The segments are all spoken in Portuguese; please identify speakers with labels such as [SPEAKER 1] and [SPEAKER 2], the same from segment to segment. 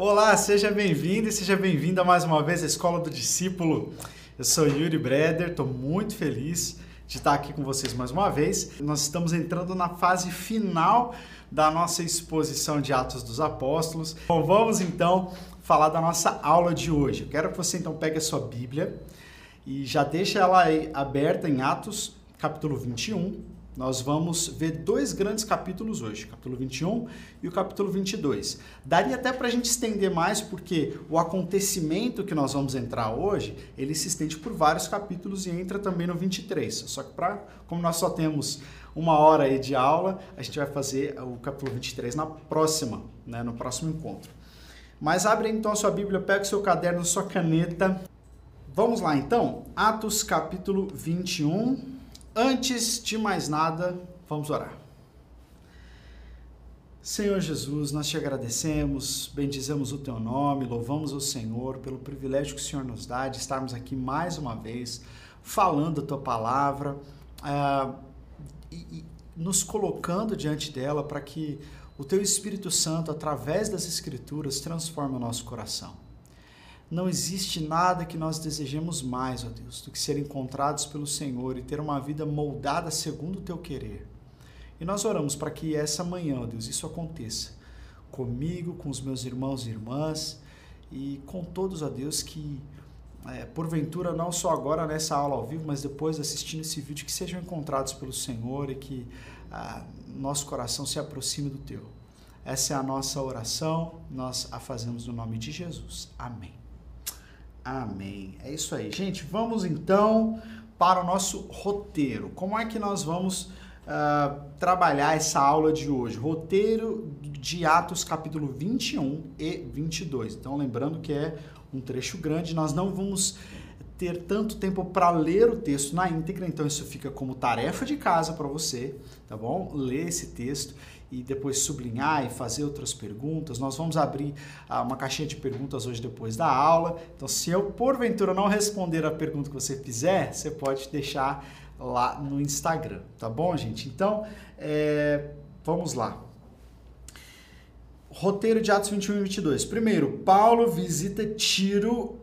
[SPEAKER 1] Olá, seja bem-vindo e seja bem-vinda mais uma vez à Escola do Discípulo. Eu sou Yuri Breder, estou muito feliz de estar aqui com vocês mais uma vez. Nós estamos entrando na fase final da nossa exposição de Atos dos Apóstolos. Bom, vamos então falar da nossa aula de hoje. Eu quero que você então pegue a sua Bíblia e já deixe ela aberta em Atos, capítulo 21 nós vamos ver dois grandes capítulos hoje, capítulo 21 e o capítulo 22. Daria até para a gente estender mais, porque o acontecimento que nós vamos entrar hoje, ele se estende por vários capítulos e entra também no 23. Só que, pra, como nós só temos uma hora aí de aula, a gente vai fazer o capítulo 23 na próxima, né, no próximo encontro. Mas abre então a sua Bíblia, pega o seu caderno, sua caneta. Vamos lá então, Atos capítulo 21 Antes de mais nada, vamos orar. Senhor Jesus, nós te agradecemos, bendizemos o teu nome, louvamos o Senhor pelo privilégio que o Senhor nos dá de estarmos aqui mais uma vez falando a tua palavra uh, e, e nos colocando diante dela para que o teu Espírito Santo, através das Escrituras, transforme o nosso coração. Não existe nada que nós desejemos mais, ó Deus, do que ser encontrados pelo Senhor e ter uma vida moldada segundo o teu querer. E nós oramos para que essa manhã, ó Deus, isso aconteça comigo, com os meus irmãos e irmãs e com todos, ó Deus, que é, porventura não só agora nessa aula ao vivo, mas depois assistindo esse vídeo, que sejam encontrados pelo Senhor e que ah, nosso coração se aproxime do teu. Essa é a nossa oração, nós a fazemos no nome de Jesus. Amém. Amém. É isso aí. Gente, vamos então para o nosso roteiro. Como é que nós vamos uh, trabalhar essa aula de hoje? Roteiro de Atos, capítulo 21 e 22. Então, lembrando que é um trecho grande, nós não vamos ter tanto tempo para ler o texto na íntegra, então isso fica como tarefa de casa para você, tá bom? Ler esse texto e depois sublinhar e fazer outras perguntas. Nós vamos abrir ah, uma caixinha de perguntas hoje depois da aula. Então, se eu porventura não responder a pergunta que você fizer, você pode deixar lá no Instagram, tá bom, gente? Então, é, vamos lá. Roteiro de Atos 21 e 22. Primeiro, Paulo visita Tiro,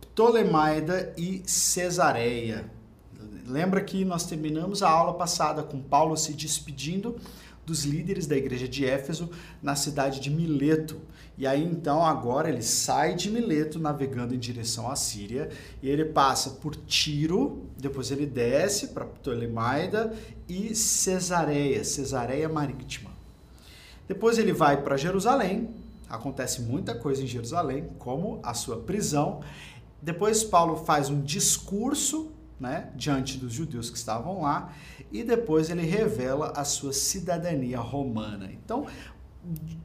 [SPEAKER 1] Ptolemaida e Cesareia. Lembra que nós terminamos a aula passada com Paulo se despedindo dos líderes da igreja de Éfeso na cidade de Mileto. E aí então agora ele sai de Mileto navegando em direção à Síria e ele passa por Tiro, depois ele desce para Ptolemaida e Cesareia, Cesareia Marítima. Depois ele vai para Jerusalém, acontece muita coisa em Jerusalém, como a sua prisão. Depois Paulo faz um discurso né, diante dos judeus que estavam lá, e depois ele revela a sua cidadania romana. Então,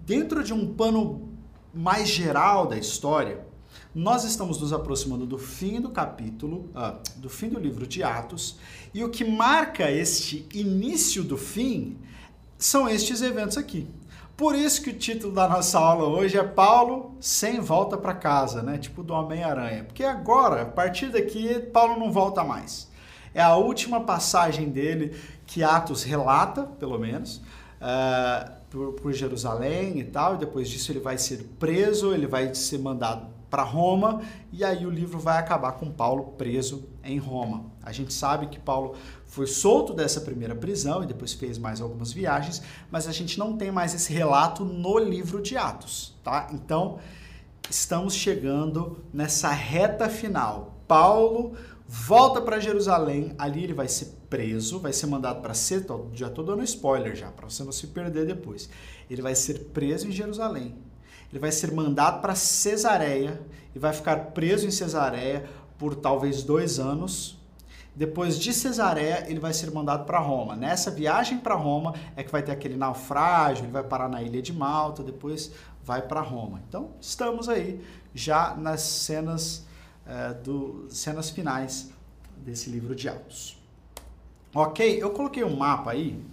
[SPEAKER 1] dentro de um pano mais geral da história, nós estamos nos aproximando do fim do capítulo, uh, do fim do livro de Atos, e o que marca este início do fim são estes eventos aqui. Por isso que o título da nossa aula hoje é Paulo sem volta para casa, né? Tipo do Homem-Aranha. Porque agora, a partir daqui, Paulo não volta mais. É a última passagem dele que Atos relata, pelo menos, uh, por, por Jerusalém e tal. E depois disso ele vai ser preso, ele vai ser mandado para Roma e aí o livro vai acabar com Paulo preso em Roma. A gente sabe que Paulo foi solto dessa primeira prisão e depois fez mais algumas viagens, mas a gente não tem mais esse relato no livro de Atos, tá? Então, estamos chegando nessa reta final. Paulo volta para Jerusalém, ali ele vai ser preso, vai ser mandado para ser, já estou dando spoiler já, para você não se perder depois. Ele vai ser preso em Jerusalém ele vai ser mandado para Cesareia e vai ficar preso em Cesareia por talvez dois anos. Depois de Cesareia, ele vai ser mandado para Roma. Nessa viagem para Roma é que vai ter aquele naufrágio, ele vai parar na ilha de Malta, depois vai para Roma. Então, estamos aí já nas cenas, é, do, cenas finais desse livro de Atos. Ok? Eu coloquei um mapa aí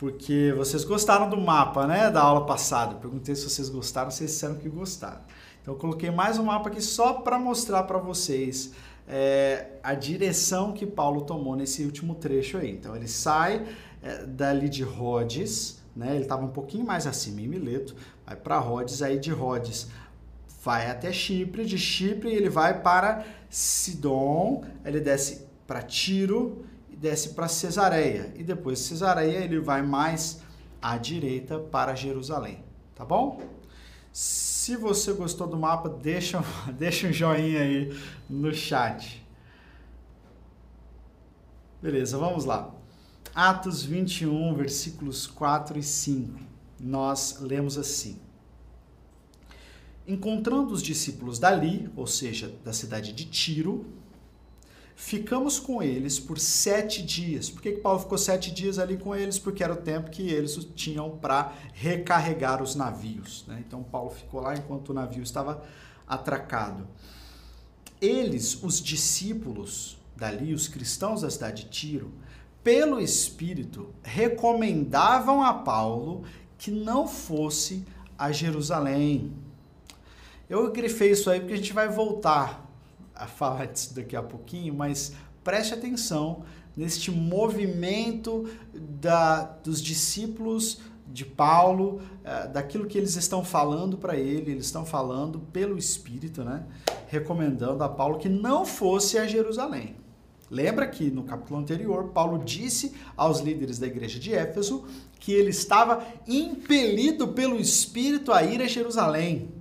[SPEAKER 1] porque vocês gostaram do mapa, né, da aula passada. perguntei se vocês gostaram, vocês disseram que gostaram. Então eu coloquei mais um mapa aqui só para mostrar para vocês é, a direção que Paulo tomou nesse último trecho aí. Então ele sai é, dali de Rhodes, né? Ele estava um pouquinho mais acima em Mileto, vai para Rhodes, aí de Rhodes vai até Chipre, de Chipre ele vai para Sidon, ele desce para Tiro desce para Cesareia. E depois de Cesareia ele vai mais à direita para Jerusalém, tá bom? Se você gostou do mapa, deixa, deixa um joinha aí no chat. Beleza, vamos lá. Atos 21, versículos 4 e 5. Nós lemos assim: Encontrando os discípulos dali, ou seja, da cidade de Tiro, ficamos com eles por sete dias. Por que, que Paulo ficou sete dias ali com eles? Porque era o tempo que eles tinham para recarregar os navios. Né? Então Paulo ficou lá enquanto o navio estava atracado. Eles, os discípulos dali, os cristãos da cidade de Tiro, pelo Espírito, recomendavam a Paulo que não fosse a Jerusalém eu grifei isso aí porque a gente vai voltar a falar disso daqui a pouquinho, mas preste atenção neste movimento da, dos discípulos de Paulo, eh, daquilo que eles estão falando para ele, eles estão falando pelo Espírito, né? Recomendando a Paulo que não fosse a Jerusalém. Lembra que no capítulo anterior, Paulo disse aos líderes da igreja de Éfeso que ele estava impelido pelo Espírito a ir a Jerusalém.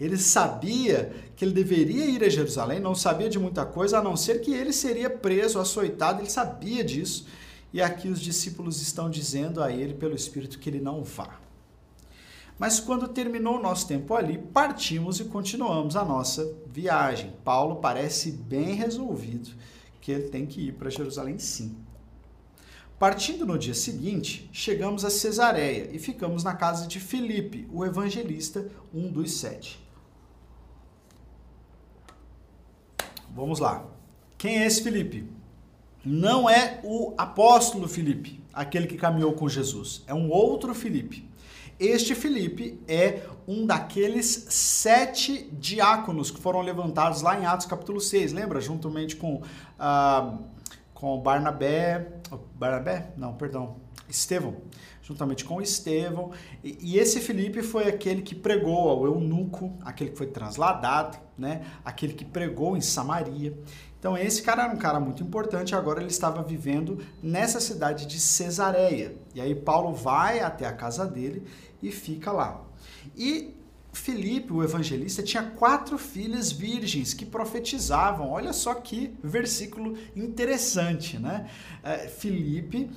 [SPEAKER 1] Ele sabia que ele deveria ir a Jerusalém, não sabia de muita coisa, a não ser que ele seria preso, açoitado, ele sabia disso. E aqui os discípulos estão dizendo a ele, pelo Espírito, que ele não vá. Mas quando terminou o nosso tempo ali, partimos e continuamos a nossa viagem. Paulo parece bem resolvido que ele tem que ir para Jerusalém sim. Partindo no dia seguinte, chegamos a Cesareia e ficamos na casa de Filipe, o evangelista, um dos sete. Vamos lá. Quem é esse Felipe? Não é o apóstolo Felipe, aquele que caminhou com Jesus. É um outro Felipe. Este Felipe é um daqueles sete diáconos que foram levantados lá em Atos capítulo 6. Lembra? Juntamente com, uh, com Barnabé. Barnabé? Não, perdão. Estevão juntamente com Estevão. E, e, esse Felipe foi aquele que pregou ao eunuco, aquele que foi transladado, né? aquele que pregou em Samaria. Então esse cara era um cara muito importante, agora ele estava vivendo nessa cidade de Cesareia. E aí Paulo vai até a casa dele e fica lá. E Filipe, o evangelista, tinha quatro filhas virgens que profetizavam. Olha só que versículo interessante, né? É, Filipe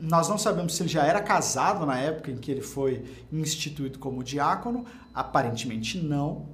[SPEAKER 1] nós não sabemos se ele já era casado na época em que ele foi instituído como diácono, aparentemente não.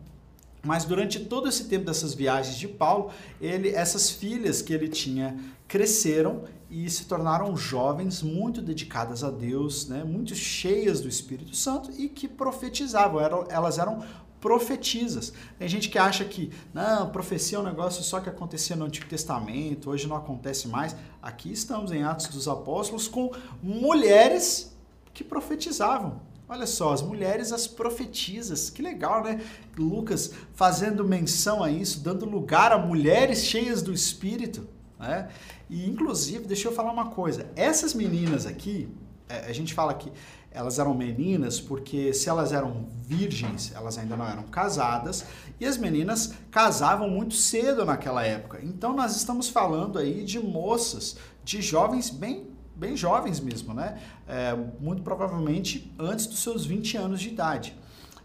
[SPEAKER 1] Mas durante todo esse tempo dessas viagens de Paulo, ele, essas filhas que ele tinha cresceram e se tornaram jovens muito dedicadas a Deus, né, muito cheias do Espírito Santo e que profetizavam. Eram, elas eram profetizas. Tem gente que acha que, não, profecia é um negócio só que acontecia no Antigo Testamento, hoje não acontece mais. Aqui estamos em Atos dos Apóstolos com mulheres que profetizavam. Olha só, as mulheres, as profetizas, que legal, né? Lucas fazendo menção a isso, dando lugar a mulheres cheias do Espírito, né? E inclusive, deixa eu falar uma coisa, essas meninas aqui, é, a gente fala que elas eram meninas porque se elas eram virgens, elas ainda não eram casadas, e as meninas casavam muito cedo naquela época. Então nós estamos falando aí de moças, de jovens bem bem jovens mesmo, né? É, muito provavelmente antes dos seus 20 anos de idade.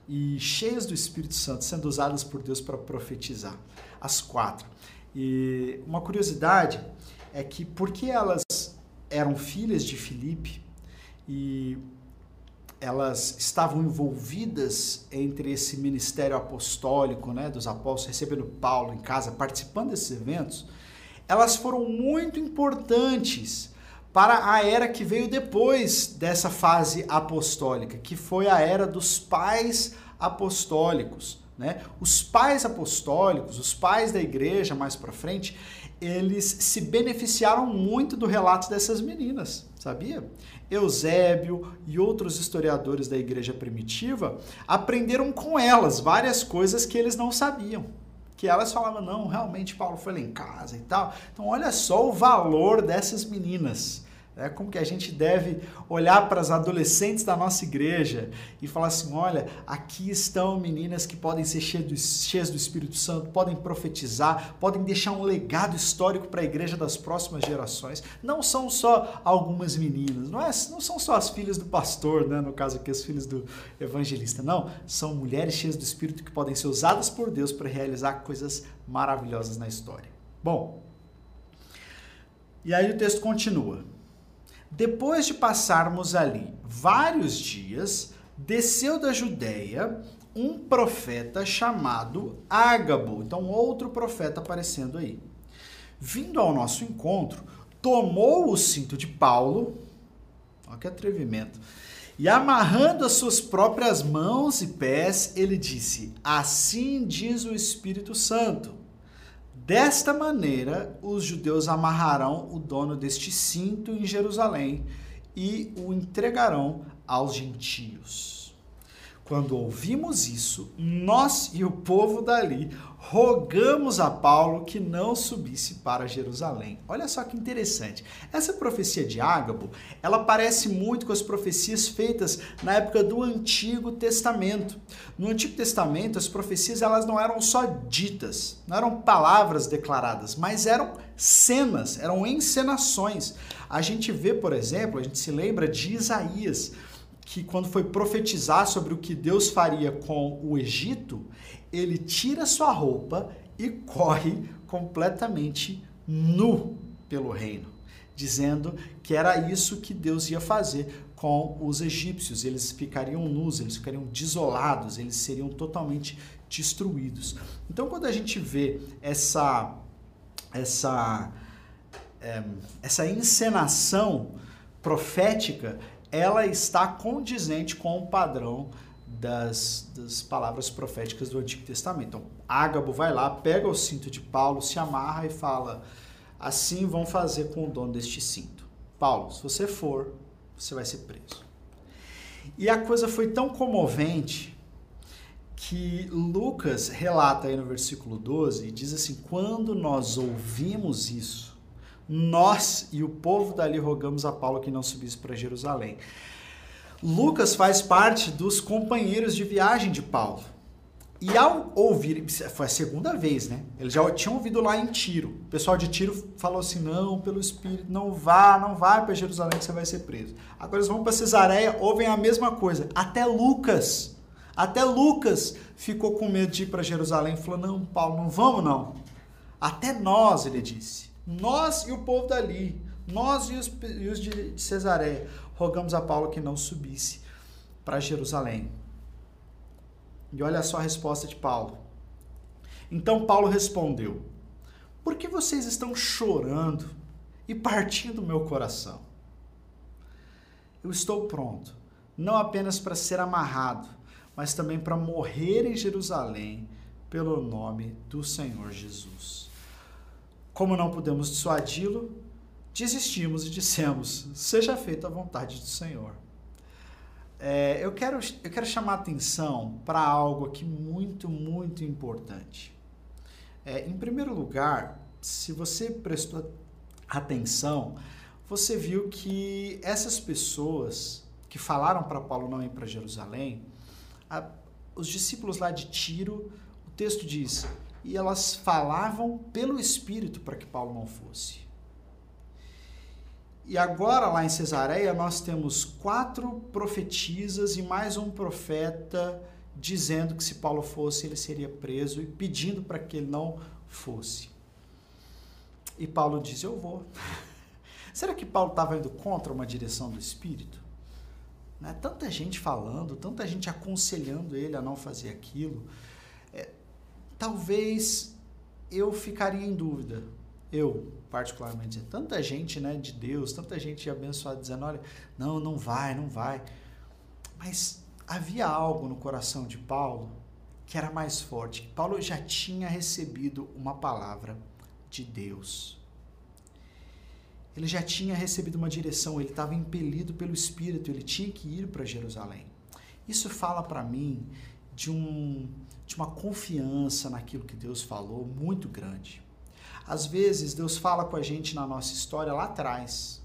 [SPEAKER 1] E cheias do Espírito Santo, sendo usadas por Deus para profetizar. As quatro. E uma curiosidade é que porque elas eram filhas de Filipe e elas estavam envolvidas entre esse ministério apostólico, né, dos apóstolos, recebendo Paulo em casa, participando desses eventos, elas foram muito importantes para a era que veio depois dessa fase apostólica, que foi a era dos pais apostólicos. Né? Os pais apostólicos, os pais da igreja mais para frente, eles se beneficiaram muito do relato dessas meninas, sabia? Eusébio e outros historiadores da igreja primitiva aprenderam com elas várias coisas que eles não sabiam. Que elas falavam, não, realmente Paulo foi lá em casa e tal. Então, olha só o valor dessas meninas. É como que a gente deve olhar para as adolescentes da nossa igreja e falar assim: olha, aqui estão meninas que podem ser cheias do, cheias do Espírito Santo, podem profetizar, podem deixar um legado histórico para a igreja das próximas gerações. Não são só algumas meninas, não, é, não são só as filhas do pastor, né? no caso aqui, as filhas do evangelista. Não, são mulheres cheias do Espírito que podem ser usadas por Deus para realizar coisas maravilhosas na história. Bom, e aí o texto continua. Depois de passarmos ali vários dias, desceu da Judéia um profeta chamado Ágabo. Então, outro profeta aparecendo aí. Vindo ao nosso encontro, tomou o cinto de Paulo, olha que atrevimento, e amarrando as suas próprias mãos e pés, ele disse: Assim diz o Espírito Santo Desta maneira, os judeus amarrarão o dono deste cinto em Jerusalém e o entregarão aos gentios. Quando ouvimos isso, nós e o povo dali rogamos a Paulo que não subisse para Jerusalém. Olha só que interessante. Essa profecia de Ágabo, ela parece muito com as profecias feitas na época do Antigo Testamento. No Antigo Testamento, as profecias elas não eram só ditas, não eram palavras declaradas, mas eram cenas, eram encenações. A gente vê, por exemplo, a gente se lembra de Isaías, que quando foi profetizar sobre o que Deus faria com o Egito, ele tira sua roupa e corre completamente nu pelo reino, dizendo que era isso que Deus ia fazer com os egípcios. Eles ficariam nus, eles ficariam desolados, eles seriam totalmente destruídos. Então, quando a gente vê essa essa é, essa encenação profética, ela está condizente com o padrão das, das palavras proféticas do Antigo Testamento. Então, Ágabo vai lá, pega o cinto de Paulo, se amarra e fala: assim vão fazer com o dono deste cinto. Paulo, se você for, você vai ser preso. E a coisa foi tão comovente que Lucas relata aí no versículo 12 e diz assim: quando nós ouvimos isso, nós e o povo dali rogamos a Paulo que não subisse para Jerusalém. Lucas faz parte dos companheiros de viagem de Paulo. E ao ouvir, foi a segunda vez, né? Eles já tinham ouvido lá em Tiro. O pessoal de Tiro falou assim: não, pelo Espírito, não vá, não vá para Jerusalém que você vai ser preso. Agora eles vão para Cesareia, ouvem a mesma coisa. Até Lucas, até Lucas ficou com medo de ir para Jerusalém falou: não, Paulo, não vamos não. Até nós, ele disse. Nós e o povo dali, nós e os, e os de Cesareia, rogamos a Paulo que não subisse para Jerusalém. E olha só a resposta de Paulo. Então Paulo respondeu: Por que vocês estão chorando e partindo o meu coração? Eu estou pronto, não apenas para ser amarrado, mas também para morrer em Jerusalém pelo nome do Senhor Jesus. Como não pudemos dissuadi-lo, desistimos e dissemos: Seja feita a vontade do Senhor. É, eu, quero, eu quero chamar a atenção para algo aqui muito, muito importante. É, em primeiro lugar, se você prestou atenção, você viu que essas pessoas que falaram para Paulo não ir para Jerusalém, a, os discípulos lá de Tiro, o texto diz, e elas falavam pelo Espírito para que Paulo não fosse. E agora, lá em Cesareia, nós temos quatro profetisas e mais um profeta dizendo que se Paulo fosse, ele seria preso e pedindo para que ele não fosse. E Paulo diz: Eu vou. Será que Paulo estava indo contra uma direção do Espírito? Né? Tanta gente falando, tanta gente aconselhando ele a não fazer aquilo talvez eu ficaria em dúvida. Eu, particularmente, tanta gente né, de Deus, tanta gente abençoada dizendo: olha, não, não vai, não vai. Mas havia algo no coração de Paulo que era mais forte. Paulo já tinha recebido uma palavra de Deus. Ele já tinha recebido uma direção, ele estava impelido pelo Espírito, ele tinha que ir para Jerusalém. Isso fala para mim de um de uma confiança naquilo que Deus falou muito grande. Às vezes Deus fala com a gente na nossa história lá atrás.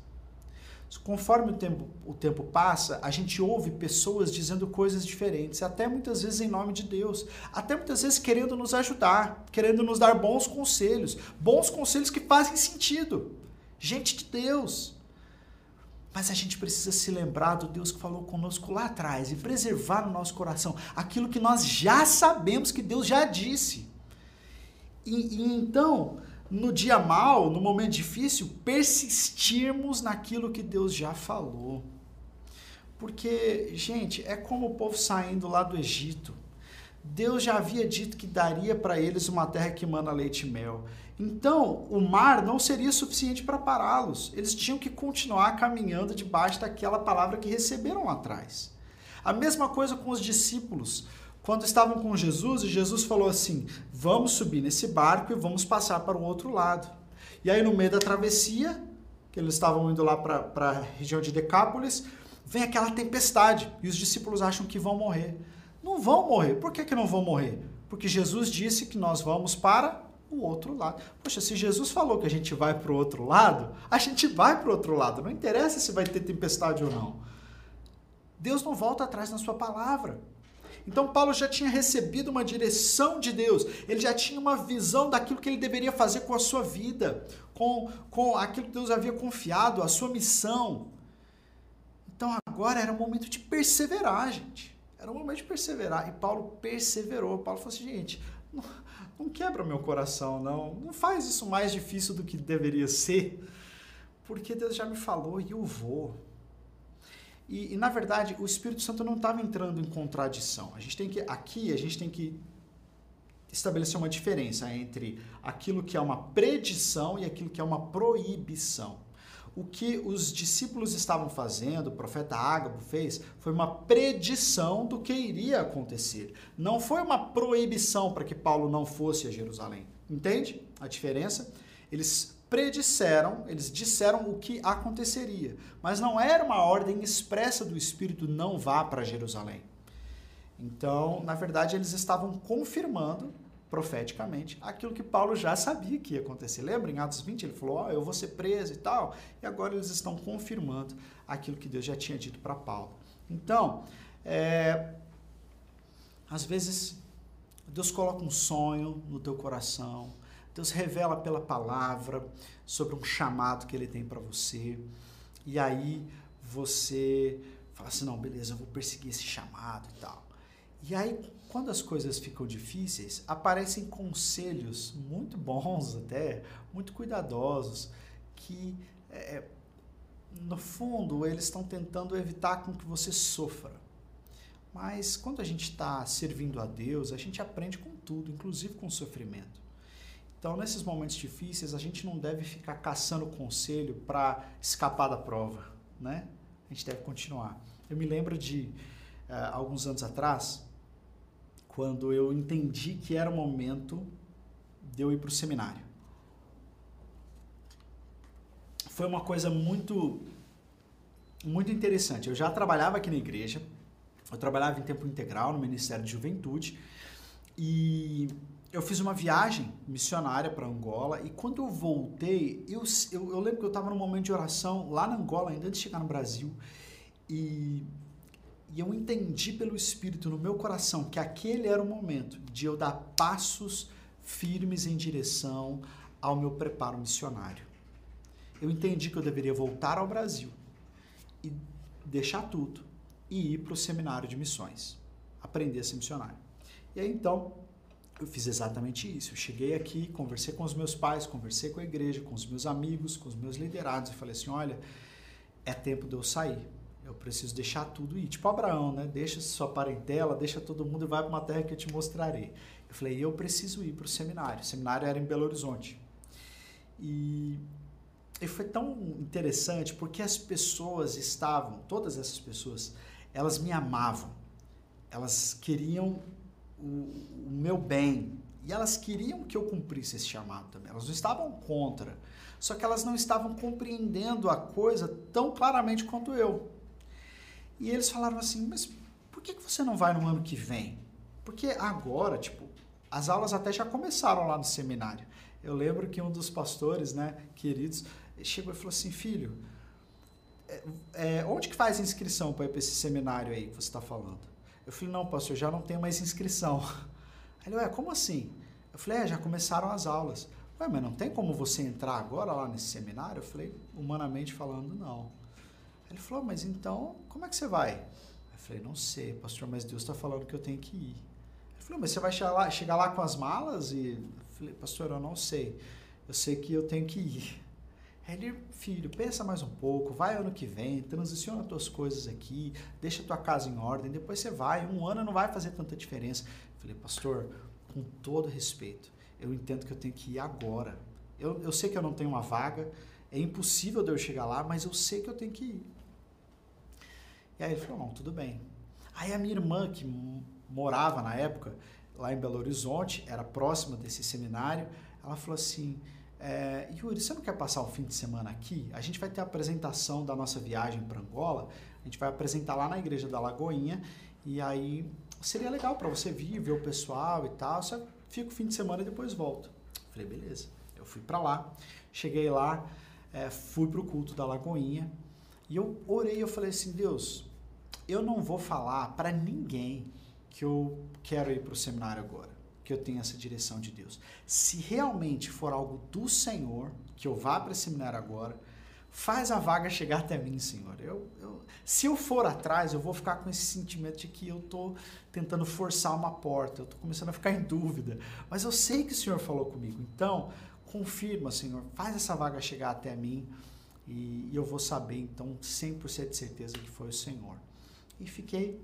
[SPEAKER 1] conforme o tempo, o tempo passa, a gente ouve pessoas dizendo coisas diferentes, até muitas vezes em nome de Deus, até muitas vezes querendo nos ajudar, querendo nos dar bons conselhos, bons conselhos que fazem sentido. Gente de Deus. Mas a gente precisa se lembrar do Deus que falou conosco lá atrás e preservar no nosso coração aquilo que nós já sabemos que Deus já disse. E, e então, no dia mal, no momento difícil, persistirmos naquilo que Deus já falou. Porque, gente, é como o povo saindo lá do Egito. Deus já havia dito que daria para eles uma terra que manda leite e mel. Então, o mar não seria suficiente para pará-los. Eles tinham que continuar caminhando debaixo daquela palavra que receberam lá atrás. A mesma coisa com os discípulos quando estavam com Jesus, e Jesus falou assim: Vamos subir nesse barco e vamos passar para o outro lado. E aí, no meio da travessia, que eles estavam indo lá para a região de Decápolis, vem aquela tempestade e os discípulos acham que vão morrer. Não vão morrer. Por que, que não vão morrer? Porque Jesus disse que nós vamos para o outro lado. Poxa, se Jesus falou que a gente vai para o outro lado, a gente vai para o outro lado. Não interessa se vai ter tempestade ou não. Deus não volta atrás na sua palavra. Então Paulo já tinha recebido uma direção de Deus, ele já tinha uma visão daquilo que ele deveria fazer com a sua vida, com, com aquilo que Deus havia confiado, a sua missão. Então agora era o momento de perseverar, gente. Era o momento de perseverar. E Paulo perseverou. Paulo falou assim, gente, não, quebra meu coração, não. Não faz isso mais difícil do que deveria ser. Porque Deus já me falou e eu vou. E, e, na verdade, o Espírito Santo não estava entrando em contradição. A gente tem que aqui a gente tem que estabelecer uma diferença entre aquilo que é uma predição e aquilo que é uma proibição. O que os discípulos estavam fazendo, o profeta Ágabo fez, foi uma predição do que iria acontecer. Não foi uma proibição para que Paulo não fosse a Jerusalém. Entende a diferença? Eles predisseram, eles disseram o que aconteceria, mas não era uma ordem expressa do Espírito não vá para Jerusalém. Então, na verdade, eles estavam confirmando profeticamente aquilo que Paulo já sabia que ia acontecer. Lembra em Atos 20 ele falou: oh, eu vou ser preso e tal. E agora eles estão confirmando aquilo que Deus já tinha dito para Paulo. Então, é, às vezes, Deus coloca um sonho no teu coração, Deus revela pela palavra sobre um chamado que ele tem para você. E aí você fala assim: não, beleza, eu vou perseguir esse chamado e tal. E aí, quando as coisas ficam difíceis, aparecem conselhos muito bons, até muito cuidadosos, que é, no fundo eles estão tentando evitar com que você sofra. Mas quando a gente está servindo a Deus, a gente aprende com tudo, inclusive com o sofrimento. Então, nesses momentos difíceis, a gente não deve ficar caçando conselho para escapar da prova, né? A gente deve continuar. Eu me lembro de uh, alguns anos atrás, quando eu entendi que era o momento de eu ir para o seminário. Foi uma coisa muito, muito interessante. Eu já trabalhava aqui na igreja, eu trabalhava em tempo integral no Ministério de Juventude e eu fiz uma viagem missionária para Angola e quando eu voltei, eu, eu, eu lembro que eu estava num momento de oração lá na Angola, ainda antes de chegar no Brasil, e, e eu entendi pelo Espírito no meu coração que aquele era o momento de eu dar passos firmes em direção ao meu preparo missionário. Eu entendi que eu deveria voltar ao Brasil e deixar tudo e ir para o seminário de missões, aprender a ser missionário. E aí então eu fiz exatamente isso. Eu cheguei aqui, conversei com os meus pais, conversei com a igreja, com os meus amigos, com os meus liderados e falei assim: olha, é tempo de eu sair. Eu preciso deixar tudo ir. Tipo Abraão, né? Deixa sua parentela, deixa todo mundo e vai para uma terra que eu te mostrarei. Eu falei: eu preciso ir para o seminário. O seminário era em Belo Horizonte. E, e foi tão interessante porque as pessoas estavam, todas essas pessoas, elas me amavam. Elas queriam o, o meu bem. E elas queriam que eu cumprisse esse chamado também. Elas não estavam contra. Só que elas não estavam compreendendo a coisa tão claramente quanto eu. E eles falaram assim: Mas por que você não vai no ano que vem? Porque agora, tipo, as aulas até já começaram lá no seminário. Eu lembro que um dos pastores, né, queridos, chegou e falou assim: Filho, é, é, onde que faz inscrição para esse seminário aí que você está falando? Eu falei, não, pastor, já não tenho mais inscrição. Ele, ué, como assim? Eu falei, é, já começaram as aulas. Ué, mas não tem como você entrar agora lá nesse seminário? Eu falei, humanamente falando, não. Ele falou, mas então, como é que você vai? Eu falei, não sei, pastor, mas Deus está falando que eu tenho que ir. Ele falou, mas você vai chegar lá, chegar lá com as malas? E eu falei, pastor, eu não sei. Eu sei que eu tenho que ir. Ele, filho, pensa mais um pouco, vai ano que vem, transiciona tuas coisas aqui, deixa tua casa em ordem, depois você vai. Um ano não vai fazer tanta diferença. Eu falei, pastor, com todo respeito, eu entendo que eu tenho que ir agora. Eu, eu sei que eu não tenho uma vaga, é impossível de eu chegar lá, mas eu sei que eu tenho que ir. E aí ele falou, não, tudo bem. Aí a minha irmã, que morava na época lá em Belo Horizonte, era próxima desse seminário, ela falou assim, é, Yuri, você não quer passar o fim de semana aqui? A gente vai ter a apresentação da nossa viagem para Angola, a gente vai apresentar lá na igreja da Lagoinha, e aí seria legal para você vir, ver o pessoal e tal, você fica o fim de semana e depois volta. Falei, beleza. Eu fui para lá, cheguei lá, é, fui para o culto da Lagoinha, e eu orei, eu falei assim, Deus, eu não vou falar para ninguém que eu quero ir para o seminário agora, que eu tenho essa direção de Deus. Se realmente for algo do Senhor, que eu vá para esse seminário agora, faz a vaga chegar até mim, Senhor. Eu, eu, se eu for atrás, eu vou ficar com esse sentimento de que eu estou tentando forçar uma porta, eu estou começando a ficar em dúvida. Mas eu sei que o Senhor falou comigo, então confirma, Senhor, faz essa vaga chegar até mim e, e eu vou saber, então, 100% de certeza que foi o Senhor. E fiquei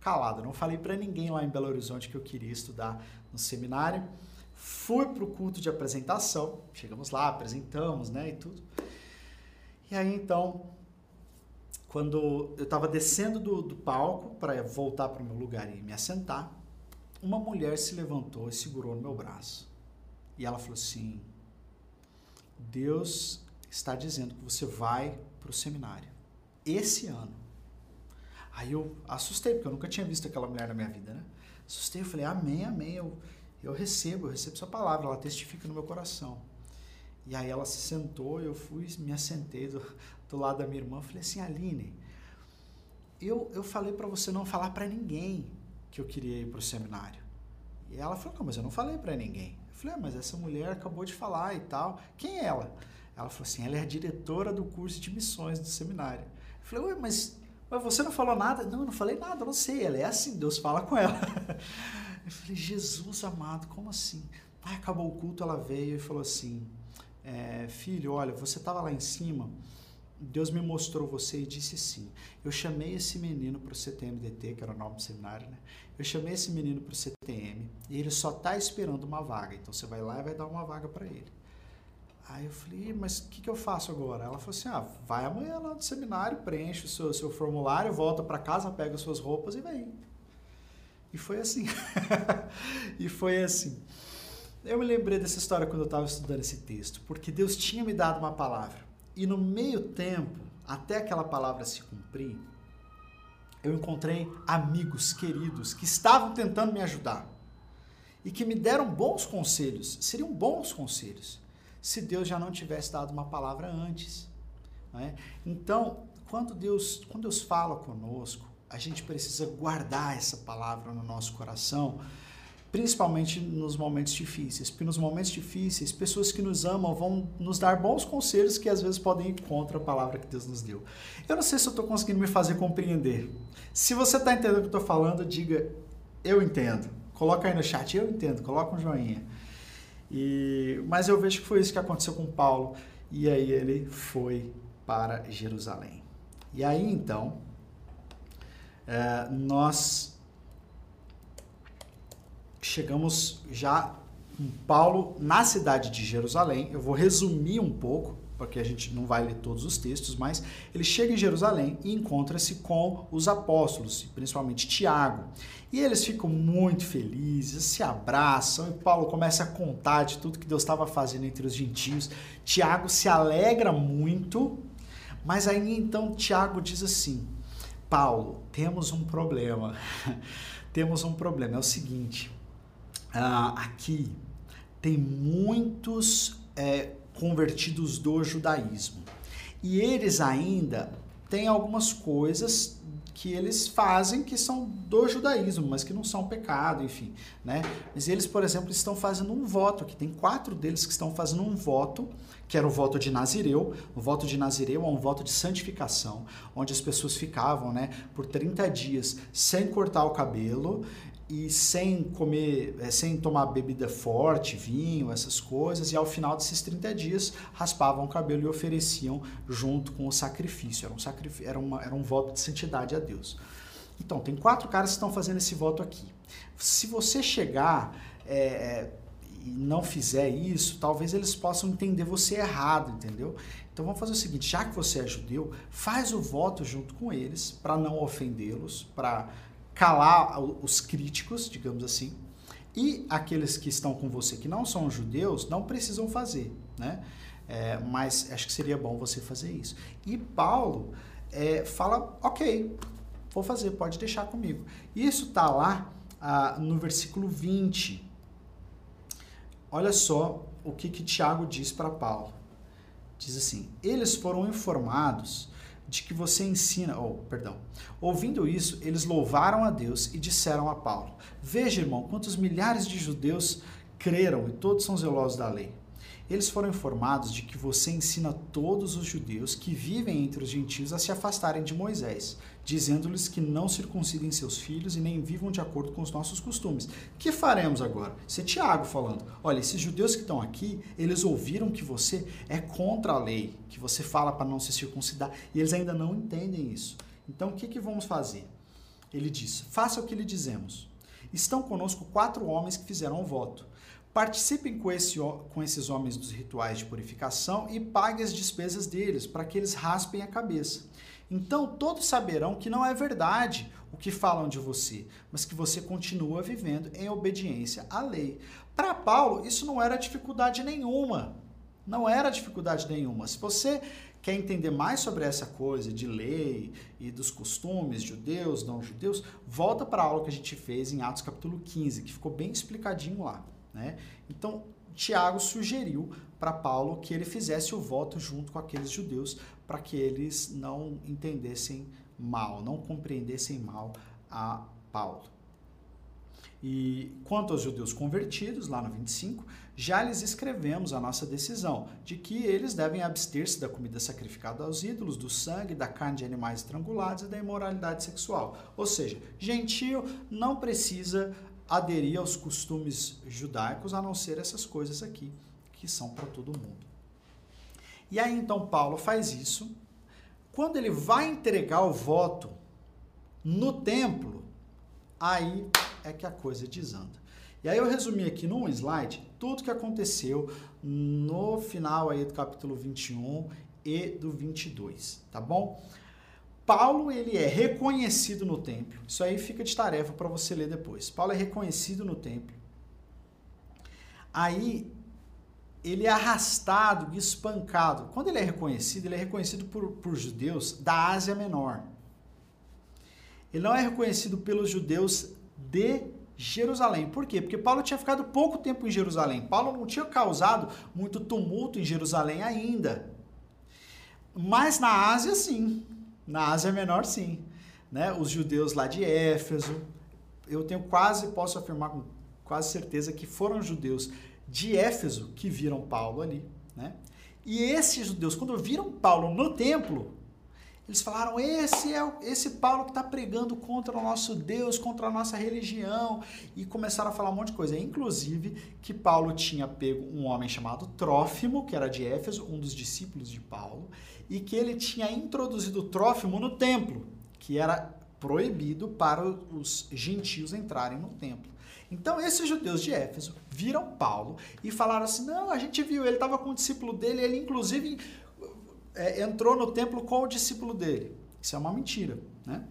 [SPEAKER 1] calado, não falei para ninguém lá em Belo Horizonte que eu queria estudar no seminário. Fui para o culto de apresentação, chegamos lá, apresentamos, né, e tudo. E aí então, quando eu estava descendo do, do palco para voltar para o meu lugar e me assentar, uma mulher se levantou e segurou no meu braço. E ela falou assim: Deus está dizendo que você vai para o seminário esse ano. Aí eu assustei, porque eu nunca tinha visto aquela mulher na minha vida, né? Assustei, eu falei, amém, amém, eu, eu recebo, eu recebo sua palavra, ela testifica no meu coração. E aí ela se sentou, eu fui, me assentei do, do lado da minha irmã, falei assim, Aline, eu, eu falei para você não falar para ninguém que eu queria ir para o seminário. E ela falou, não, mas eu não falei para ninguém. Eu falei, ah, mas essa mulher acabou de falar e tal. Quem é ela? Ela falou assim, ela é a diretora do curso de missões do seminário. Eu falei, ué, mas mas você não falou nada? Não, eu não falei nada, eu não sei. Ela é assim, Deus fala com ela. Eu falei, Jesus amado, como assim? Aí acabou o culto, ela veio e falou assim: é, Filho, olha, você estava lá em cima, Deus me mostrou você e disse sim. Eu chamei esse menino para o CTMDT, que era o nome do seminário, né? Eu chamei esse menino para o CTM e ele só está esperando uma vaga. Então você vai lá e vai dar uma vaga para ele. Aí eu falei, mas o que, que eu faço agora? Ela falou assim: ah, vai amanhã lá no seminário, preenche o seu, seu formulário, volta para casa, pega as suas roupas e vem. E foi assim. e foi assim. Eu me lembrei dessa história quando eu estava estudando esse texto, porque Deus tinha me dado uma palavra. E no meio tempo, até aquela palavra se cumprir, eu encontrei amigos queridos que estavam tentando me ajudar e que me deram bons conselhos, seriam bons conselhos se Deus já não tivesse dado uma palavra antes. É? Então, quando Deus, quando Deus fala conosco, a gente precisa guardar essa palavra no nosso coração, principalmente nos momentos difíceis. Porque nos momentos difíceis, pessoas que nos amam vão nos dar bons conselhos que às vezes podem ir contra a palavra que Deus nos deu. Eu não sei se eu estou conseguindo me fazer compreender. Se você está entendendo o que eu estou falando, diga eu entendo. Coloca aí no chat, eu entendo, coloca um joinha. E, mas eu vejo que foi isso que aconteceu com Paulo. E aí ele foi para Jerusalém. E aí então, é, nós chegamos já com Paulo na cidade de Jerusalém. Eu vou resumir um pouco porque a gente não vai ler todos os textos, mas ele chega em Jerusalém e encontra-se com os apóstolos, principalmente Tiago. E eles ficam muito felizes, se abraçam, e Paulo começa a contar de tudo que Deus estava fazendo entre os gentios. Tiago se alegra muito, mas aí então Tiago diz assim: Paulo, temos um problema. temos um problema. É o seguinte: uh, aqui tem muitos. É, convertidos do judaísmo. E eles ainda tem algumas coisas que eles fazem que são do judaísmo, mas que não são pecado, enfim, né? Mas eles, por exemplo, estão fazendo um voto aqui. Tem quatro deles que estão fazendo um voto, que era o voto de Nazireu. O voto de Nazireu é um voto de santificação, onde as pessoas ficavam, né, por 30 dias sem cortar o cabelo e sem comer, é, sem tomar bebida forte, vinho, essas coisas, e ao final desses 30 dias raspavam o cabelo e ofereciam junto com o sacrifício. Era um, sacrifício, era uma, era um voto de santidade a Deus. Então, tem quatro caras que estão fazendo esse voto aqui. Se você chegar é, é e não fizer isso, talvez eles possam entender você errado, entendeu? Então vamos fazer o seguinte: já que você é judeu, faz o voto junto com eles para não ofendê-los, para calar os críticos, digamos assim, e aqueles que estão com você que não são judeus não precisam fazer, né? É, mas acho que seria bom você fazer isso. E Paulo é, fala, ok, vou fazer, pode deixar comigo. Isso está lá ah, no versículo 20. Olha só o que, que Tiago diz para Paulo. Diz assim: eles foram informados de que você ensina, ou, oh, perdão. Ouvindo isso, eles louvaram a Deus e disseram a Paulo: Veja, irmão, quantos milhares de judeus creram e todos são zelosos da lei. Eles foram informados de que você ensina todos os judeus que vivem entre os gentios a se afastarem de Moisés, dizendo-lhes que não circuncidem seus filhos e nem vivam de acordo com os nossos costumes. Que faremos agora? Isso é Tiago falando. Olha, esses judeus que estão aqui, eles ouviram que você é contra a lei, que você fala para não se circuncidar, e eles ainda não entendem isso. Então, o que, que vamos fazer? Ele diz: faça o que lhe dizemos. Estão conosco quatro homens que fizeram um voto. Participem com, esse, com esses homens dos rituais de purificação e paguem as despesas deles, para que eles raspem a cabeça. Então todos saberão que não é verdade o que falam de você, mas que você continua vivendo em obediência à lei. Para Paulo, isso não era dificuldade nenhuma. Não era dificuldade nenhuma. Se você quer entender mais sobre essa coisa de lei e dos costumes judeus, não judeus, volta para a aula que a gente fez em Atos capítulo 15, que ficou bem explicadinho lá. Né? Então, Tiago sugeriu para Paulo que ele fizesse o voto junto com aqueles judeus para que eles não entendessem mal, não compreendessem mal a Paulo. E quanto aos judeus convertidos, lá no 25, já lhes escrevemos a nossa decisão de que eles devem abster-se da comida sacrificada aos ídolos, do sangue, da carne de animais estrangulados e da imoralidade sexual. Ou seja, gentio não precisa aderir aos costumes judaicos, a não ser essas coisas aqui, que são para todo mundo. E aí então Paulo faz isso. Quando ele vai entregar o voto no templo, aí é que a coisa desanda. E aí eu resumi aqui num slide tudo que aconteceu no final aí do capítulo 21 e do 22, tá bom? Paulo ele é reconhecido no templo. Isso aí fica de tarefa para você ler depois. Paulo é reconhecido no templo. Aí ele é arrastado e espancado. Quando ele é reconhecido, ele é reconhecido por, por judeus da Ásia Menor. Ele não é reconhecido pelos judeus de Jerusalém. Por quê? Porque Paulo tinha ficado pouco tempo em Jerusalém. Paulo não tinha causado muito tumulto em Jerusalém ainda. Mas na Ásia, sim. Na Ásia Menor, sim. Né? Os judeus lá de Éfeso, eu tenho quase, posso afirmar com quase certeza que foram judeus de Éfeso que viram Paulo ali. Né? E esses judeus, quando viram Paulo no templo, eles falaram: esse é esse Paulo que está pregando contra o nosso Deus, contra a nossa religião, e começaram a falar um monte de coisa. Inclusive que Paulo tinha pego um homem chamado Trófimo, que era de Éfeso, um dos discípulos de Paulo, e que ele tinha introduzido Trófimo no templo, que era proibido para os gentios entrarem no templo. Então, esses judeus de Éfeso viram Paulo e falaram assim: não, a gente viu, ele estava com o discípulo dele, ele inclusive é, entrou no templo com o discípulo dele. Isso é uma mentira, né?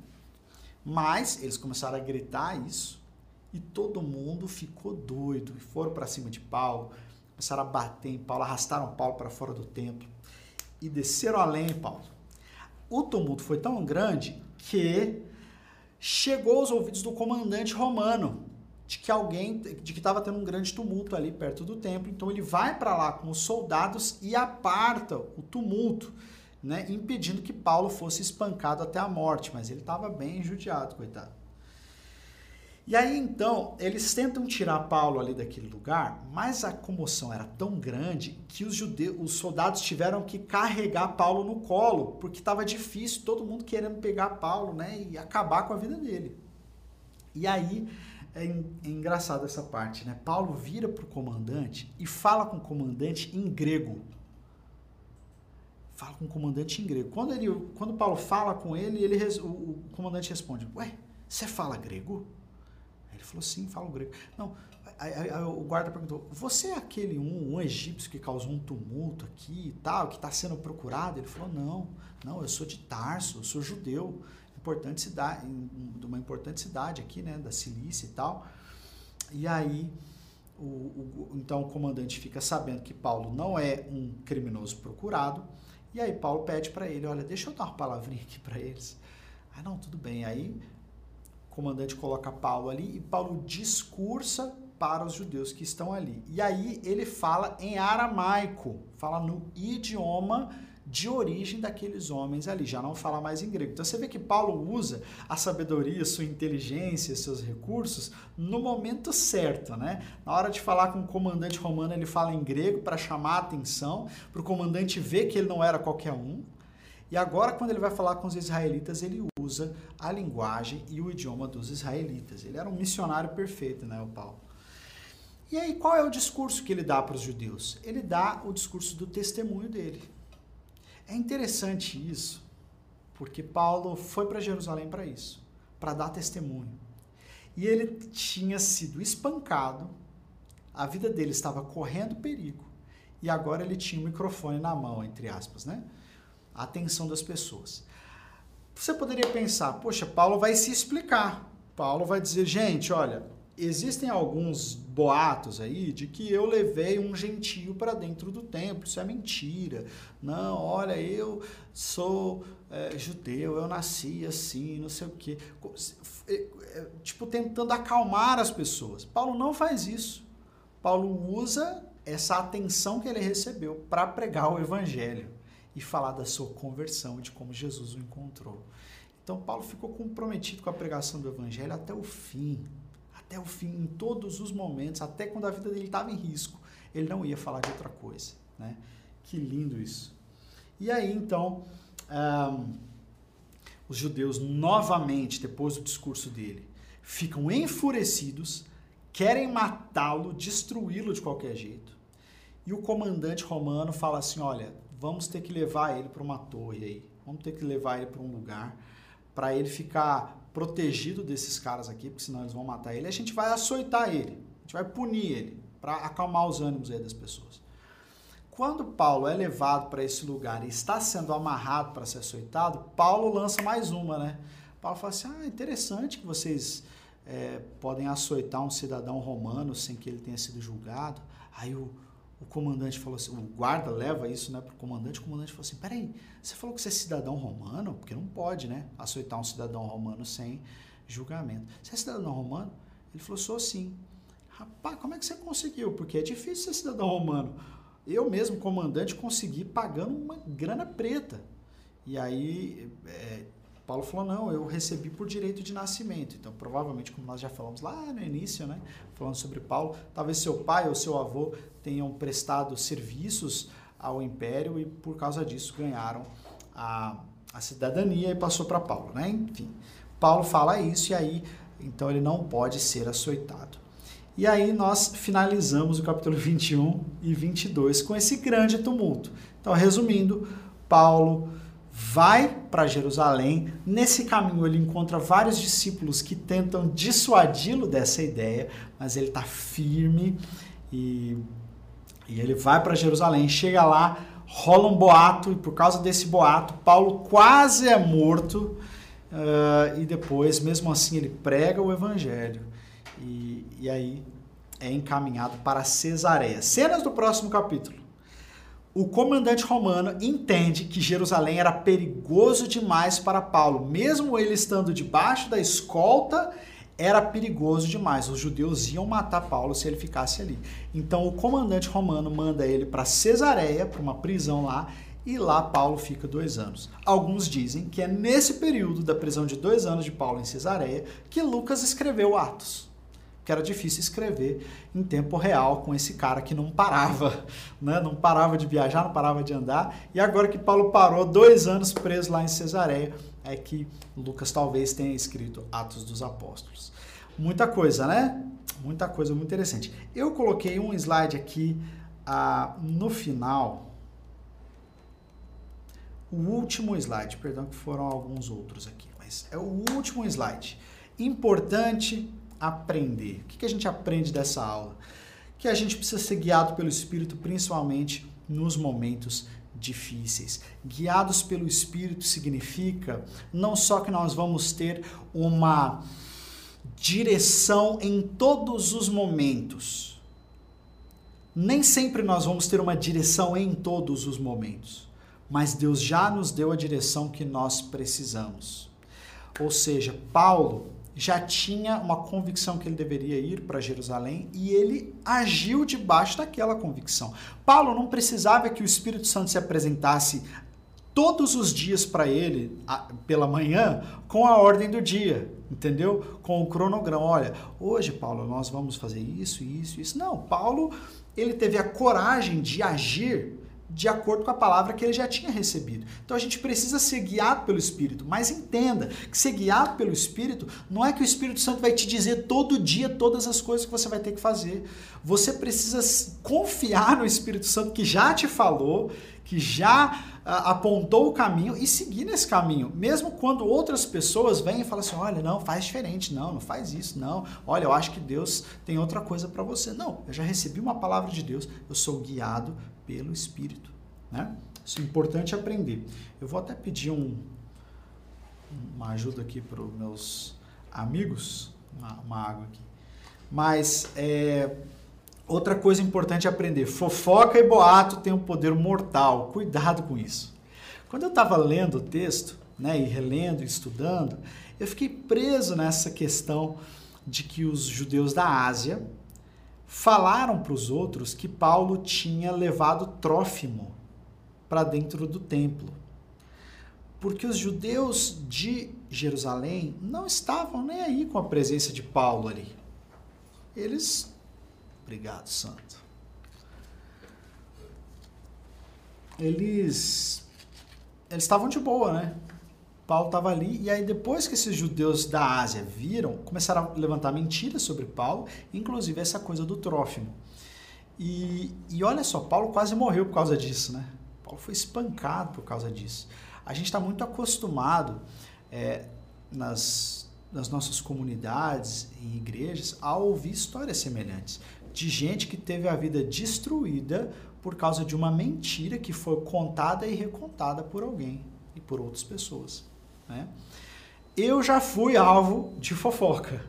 [SPEAKER 1] Mas eles começaram a gritar isso e todo mundo ficou doido e foram para cima de Paulo, começaram a bater em Paulo, arrastaram Paulo para fora do templo e desceram além, Paulo. O tumulto foi tão grande que chegou aos ouvidos do comandante romano de que alguém, de que estava tendo um grande tumulto ali perto do templo. Então ele vai para lá com os soldados e aparta o tumulto. né, impedindo que Paulo fosse espancado até a morte, mas ele estava bem judiado, coitado. E aí então, eles tentam tirar Paulo ali daquele lugar, mas a comoção era tão grande que os judeus, os soldados tiveram que carregar Paulo no colo, porque estava difícil, todo mundo querendo pegar Paulo, né, e acabar com a vida dele. E aí é, é engraçado essa parte, né? Paulo vira para o comandante e fala com o comandante em grego. Fala com o comandante em grego. Quando, ele, quando Paulo fala com ele, ele o, o comandante responde: Ué, você fala grego? Ele falou: Sim, falo grego. Não, aí, aí, aí, o guarda perguntou: Você é aquele um, um egípcio que causou um tumulto aqui e tal, que está sendo procurado? Ele falou: Não, não, eu sou de Tarso, eu sou judeu importante cidade, de uma importante cidade aqui, né, da Cilícia e tal. E aí, o, o, então o comandante fica sabendo que Paulo não é um criminoso procurado. E aí Paulo pede para ele, olha, deixa eu dar uma palavrinha aqui para eles. Ah, não, tudo bem. Aí o comandante coloca Paulo ali e Paulo discursa para os judeus que estão ali. E aí ele fala em aramaico, fala no idioma de origem daqueles homens ali, já não fala mais em grego. Então você vê que Paulo usa a sabedoria, sua inteligência, seus recursos no momento certo, né? Na hora de falar com o comandante romano, ele fala em grego para chamar a atenção, para o comandante ver que ele não era qualquer um. E agora, quando ele vai falar com os israelitas, ele usa a linguagem e o idioma dos israelitas. Ele era um missionário perfeito, né, o Paulo? E aí, qual é o discurso que ele dá para os judeus? Ele dá o discurso do testemunho dele. É interessante isso, porque Paulo foi para Jerusalém para isso, para dar testemunho. E ele tinha sido espancado, a vida dele estava correndo perigo, e agora ele tinha o um microfone na mão, entre aspas, né? A atenção das pessoas. Você poderia pensar, poxa, Paulo vai se explicar. Paulo vai dizer, gente, olha, existem alguns boatos aí de que eu levei um gentio para dentro do templo. Isso é mentira. Não, olha, eu sou é, judeu, eu nasci assim, não sei o quê. É, é, tipo, tentando acalmar as pessoas. Paulo não faz isso. Paulo usa essa atenção que ele recebeu para pregar o evangelho e falar da sua conversão de como Jesus o encontrou. Então, Paulo ficou comprometido com a pregação do evangelho até o fim até o fim, em todos os momentos, até quando a vida dele estava em risco, ele não ia falar de outra coisa. Né? Que lindo isso. E aí, então, um, os judeus, novamente, depois do discurso dele, ficam enfurecidos, querem matá-lo, destruí-lo de qualquer jeito. E o comandante romano fala assim: olha, vamos ter que levar ele para uma torre aí, vamos ter que levar ele para um lugar para ele ficar protegido desses caras aqui, porque senão eles vão matar ele, a gente vai açoitar ele, a gente vai punir ele, para acalmar os ânimos aí das pessoas. Quando Paulo é levado para esse lugar e está sendo amarrado para ser açoitado, Paulo lança mais uma, né? Paulo fala assim: ah, interessante que vocês é, podem açoitar um cidadão romano sem que ele tenha sido julgado. Aí o, o comandante falou assim, o guarda leva isso né, para o comandante, o comandante falou assim, peraí, você falou que você é cidadão romano? Porque não pode, né, açoitar um cidadão romano sem julgamento. Você é cidadão romano? Ele falou, sou sim. Rapaz, como é que você conseguiu? Porque é difícil ser cidadão romano. Eu mesmo, comandante, consegui pagando uma grana preta. E aí, é, Paulo falou: não, eu recebi por direito de nascimento. Então, provavelmente, como nós já falamos lá no início, né, falando sobre Paulo, talvez seu pai ou seu avô tenham prestado serviços ao império e por causa disso ganharam a, a cidadania e passou para Paulo, né? Enfim, Paulo fala isso e aí, então ele não pode ser açoitado. E aí nós finalizamos o capítulo 21 e 22 com esse grande tumulto. Então, resumindo, Paulo vai para Jerusalém. Nesse caminho, ele encontra vários discípulos que tentam dissuadi-lo dessa ideia, mas ele está firme e, e ele vai para Jerusalém. Chega lá, rola um boato, e por causa desse boato, Paulo quase é morto. Uh, e depois, mesmo assim, ele prega o evangelho. E, e aí é encaminhado para Cesareia. Cenas do próximo capítulo o comandante romano entende que Jerusalém era perigoso demais para Paulo, mesmo ele estando debaixo da escolta, era perigoso demais. Os judeus iam matar Paulo se ele ficasse ali. Então o comandante romano manda ele para Cesareia, para uma prisão lá, e lá Paulo fica dois anos. Alguns dizem que é nesse período da prisão de dois anos de Paulo em Cesareia que Lucas escreveu Atos que era difícil escrever em tempo real com esse cara que não parava, né? não parava de viajar, não parava de andar. E agora que Paulo parou, dois anos preso lá em Cesareia, é que Lucas talvez tenha escrito Atos dos Apóstolos. Muita coisa, né? Muita coisa muito interessante. Eu coloquei um slide aqui ah, no final. O último slide, perdão que foram alguns outros aqui, mas é o último slide. Importante aprender. O que a gente aprende dessa aula? Que a gente precisa ser guiado pelo Espírito, principalmente nos momentos difíceis. Guiados pelo Espírito significa não só que nós vamos ter uma direção em todos os momentos. Nem sempre nós vamos ter uma direção em todos os momentos, mas Deus já nos deu a direção que nós precisamos. Ou seja, Paulo já tinha uma convicção que ele deveria ir para Jerusalém e ele agiu debaixo daquela convicção. Paulo não precisava que o Espírito Santo se apresentasse todos os dias para ele pela manhã com a ordem do dia, entendeu? Com o cronograma. Olha, hoje, Paulo, nós vamos fazer isso, isso, isso. Não, Paulo, ele teve a coragem de agir de acordo com a palavra que ele já tinha recebido. Então a gente precisa ser guiado pelo Espírito, mas entenda que ser guiado pelo Espírito não é que o Espírito Santo vai te dizer todo dia todas as coisas que você vai ter que fazer. Você precisa confiar no Espírito Santo que já te falou, que já apontou o caminho e seguir nesse caminho. Mesmo quando outras pessoas vêm e falam assim: olha, não, faz diferente, não, não faz isso, não. Olha, eu acho que Deus tem outra coisa para você. Não, eu já recebi uma palavra de Deus, eu sou guiado pelo Espírito. Né? Isso é importante aprender. Eu vou até pedir um, uma ajuda aqui para os meus amigos, uma, uma, água aqui. Mas é, outra coisa importante aprender: fofoca e boato têm um poder mortal. Cuidado com isso. Quando eu estava lendo o texto, né, e relendo, e estudando, eu fiquei preso nessa questão de que os judeus da Ásia falaram para os outros que Paulo tinha levado Trófimo para dentro do templo. Porque os judeus de Jerusalém não estavam nem aí com a presença de Paulo ali. Eles. Obrigado, Santo. Eles. Eles estavam de boa, né? Paulo estava ali, e aí depois que esses judeus da Ásia viram, começaram a levantar mentiras sobre Paulo, inclusive essa coisa do Trófimo. E, e olha só, Paulo quase morreu por causa disso, né? Paulo foi espancado por causa disso. A gente está muito acostumado é, nas, nas nossas comunidades e igrejas a ouvir histórias semelhantes de gente que teve a vida destruída por causa de uma mentira que foi contada e recontada por alguém e por outras pessoas. Né? Eu já fui alvo de fofoca.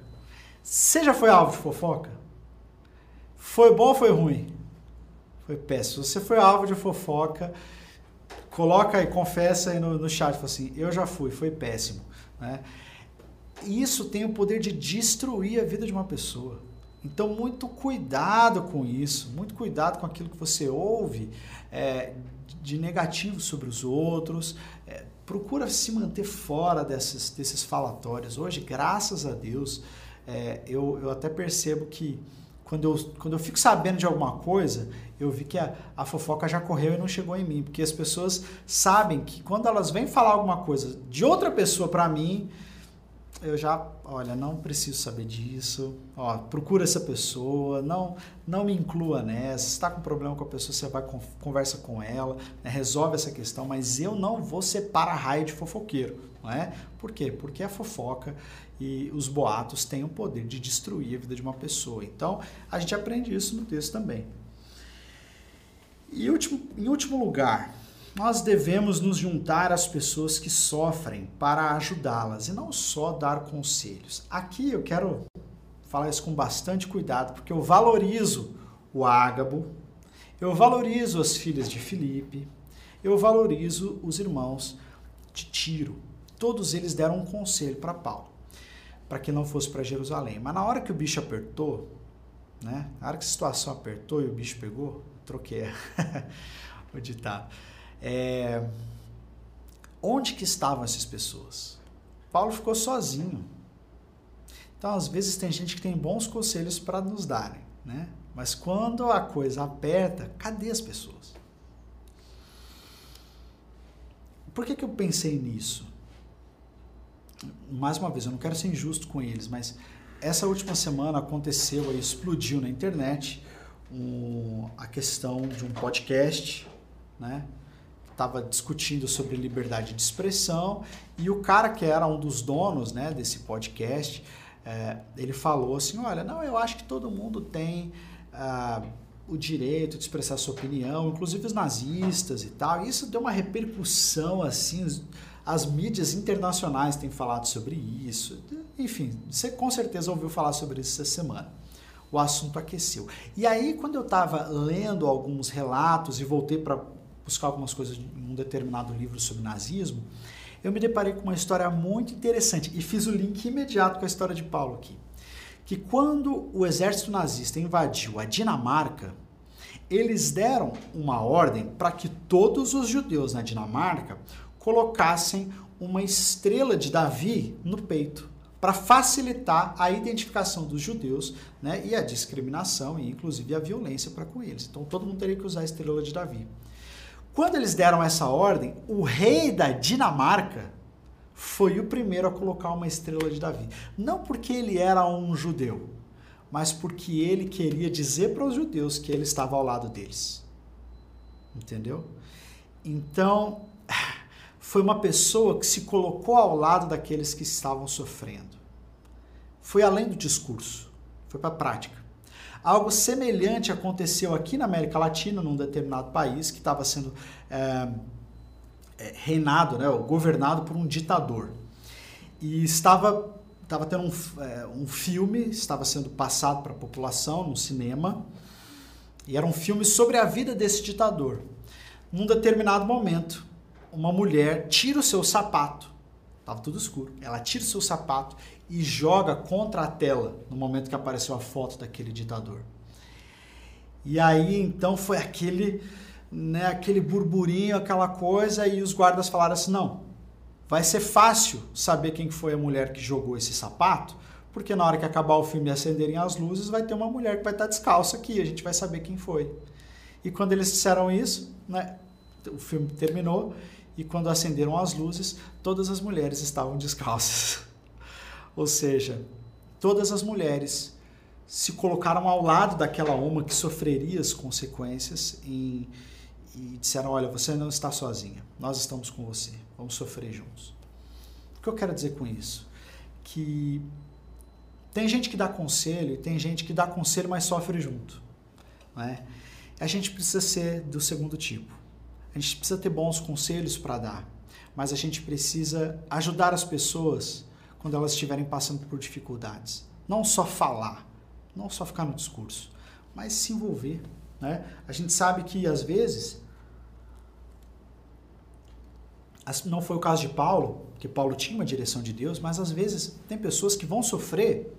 [SPEAKER 1] Você já foi alvo de fofoca? Foi bom ou foi ruim? Foi péssimo. Você foi alvo de fofoca, coloca aí, confessa aí no, no chat, fala assim, eu já fui, foi péssimo. Né? Isso tem o poder de destruir a vida de uma pessoa. Então, muito cuidado com isso, muito cuidado com aquilo que você ouve é, de negativo sobre os outros. É, procura se manter fora desses, desses falatórios. Hoje, graças a Deus, é, eu, eu até percebo que quando eu, quando eu fico sabendo de alguma coisa, eu vi que a, a fofoca já correu e não chegou em mim. Porque as pessoas sabem que quando elas vêm falar alguma coisa de outra pessoa para mim, eu já, olha, não preciso saber disso. Ó, procura essa pessoa, não, não me inclua nessa. Se está com problema com a pessoa, você vai conversa com ela, né, resolve essa questão. Mas eu não vou separar raio de fofoqueiro, não é? Por quê? Porque a fofoca e os boatos têm o poder de destruir a vida de uma pessoa. Então, a gente aprende isso no texto também. E último, em último lugar, nós devemos nos juntar às pessoas que sofrem para ajudá-las e não só dar conselhos. Aqui eu quero falar isso com bastante cuidado, porque eu valorizo o Ágabo, eu valorizo as filhas de Filipe, eu valorizo os irmãos de Tiro. Todos eles deram um conselho para Paulo, para que não fosse para Jerusalém. Mas na hora que o bicho apertou, né? Na hora que a situação apertou e o bicho pegou, troquei o ditado É... Onde que estavam essas pessoas? Paulo ficou sozinho. Então, às vezes, tem gente que tem bons conselhos para nos darem, né? Mas quando a coisa aperta, cadê as pessoas? Por que, que eu pensei nisso? Mais uma vez, eu não quero ser injusto com eles, mas essa última semana aconteceu e explodiu na internet um, a questão de um podcast, né? Estava discutindo sobre liberdade de expressão e o cara que era um dos donos, né, desse podcast, é, ele falou assim, olha, não, eu acho que todo mundo tem ah, o direito de expressar sua opinião, inclusive os nazistas e tal. E isso deu uma repercussão assim as mídias internacionais têm falado sobre isso. Enfim, você com certeza ouviu falar sobre isso essa semana. O assunto aqueceu. E aí, quando eu estava lendo alguns relatos e voltei para buscar algumas coisas em um determinado livro sobre nazismo, eu me deparei com uma história muito interessante e fiz o link imediato com a história de Paulo aqui. Que quando o exército nazista invadiu a Dinamarca, eles deram uma ordem para que todos os judeus na Dinamarca colocassem uma estrela de Davi no peito, para facilitar a identificação dos judeus né, e a discriminação e inclusive a violência para com eles. Então todo mundo teria que usar a estrela de Davi. Quando eles deram essa ordem, o rei da Dinamarca foi o primeiro a colocar uma estrela de Davi. Não porque ele era um judeu, mas porque ele queria dizer para os judeus que ele estava ao lado deles. Entendeu? Então, foi uma pessoa que se colocou ao lado daqueles que estavam sofrendo. Foi além do discurso, foi para a prática. Algo semelhante aconteceu aqui na América Latina, num determinado país que estava sendo é, é, reinado, né, governado por um ditador. E estava, estava tendo um, é, um filme, estava sendo passado para a população no cinema, e era um filme sobre a vida desse ditador. Num determinado momento, uma mulher tira o seu sapato, estava tudo escuro, ela tira o seu sapato e joga contra a tela no momento que apareceu a foto daquele ditador. E aí então foi aquele, né, aquele burburinho, aquela coisa, e os guardas falaram assim: não, vai ser fácil saber quem foi a mulher que jogou esse sapato, porque na hora que acabar o filme e acenderem as luzes, vai ter uma mulher que vai estar descalça aqui, a gente vai saber quem foi. E quando eles disseram isso, né, o filme terminou e quando acenderam as luzes, todas as mulheres estavam descalças. Ou seja, todas as mulheres se colocaram ao lado daquela uma que sofreria as consequências e, e disseram: Olha, você não está sozinha, nós estamos com você, vamos sofrer juntos. O que eu quero dizer com isso? Que tem gente que dá conselho e tem gente que dá conselho, mas sofre junto. Né? A gente precisa ser do segundo tipo. A gente precisa ter bons conselhos para dar, mas a gente precisa ajudar as pessoas quando elas estiverem passando por dificuldades. Não só falar, não só ficar no discurso, mas se envolver. Né? A gente sabe que às vezes não foi o caso de Paulo, que Paulo tinha uma direção de Deus, mas às vezes tem pessoas que vão sofrer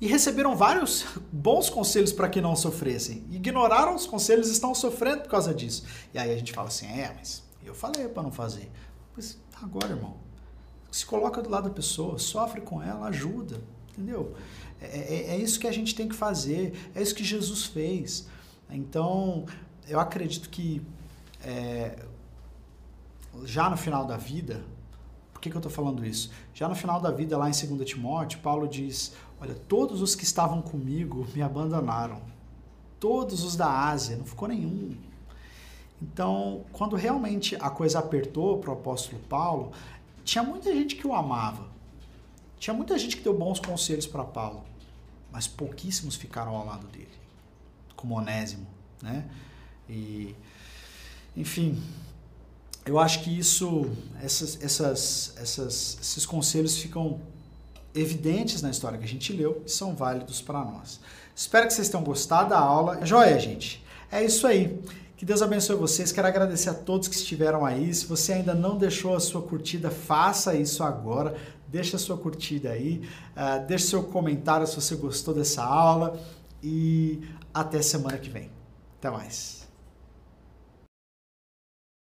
[SPEAKER 1] e receberam vários bons conselhos para que não sofressem. Ignoraram os conselhos e estão sofrendo por causa disso. E aí a gente fala assim: é, mas eu falei para não fazer. Pois agora, irmão. Se coloca do lado da pessoa, sofre com ela, ajuda. Entendeu? É, é, é isso que a gente tem que fazer. É isso que Jesus fez. Então, eu acredito que é, já no final da vida, por que, que eu estou falando isso? Já no final da vida, lá em 2 Timóteo, Paulo diz: Olha, todos os que estavam comigo me abandonaram. Todos os da Ásia, não ficou nenhum. Então, quando realmente a coisa apertou para o apóstolo Paulo, tinha muita gente que o amava. Tinha muita gente que deu bons conselhos para Paulo, mas pouquíssimos ficaram ao lado dele, como Onésimo, né? E, enfim, eu acho que isso, essas, essas, essas, esses conselhos ficam evidentes na história que a gente leu e são válidos para nós. Espero que vocês tenham gostado da aula. Joia, gente. É isso aí. Que Deus abençoe vocês. Quero agradecer a todos que estiveram aí. Se você ainda não deixou a sua curtida, faça isso agora. Deixa a sua curtida aí. Uh, deixe seu comentário se você gostou dessa aula. E até semana que vem. Até mais.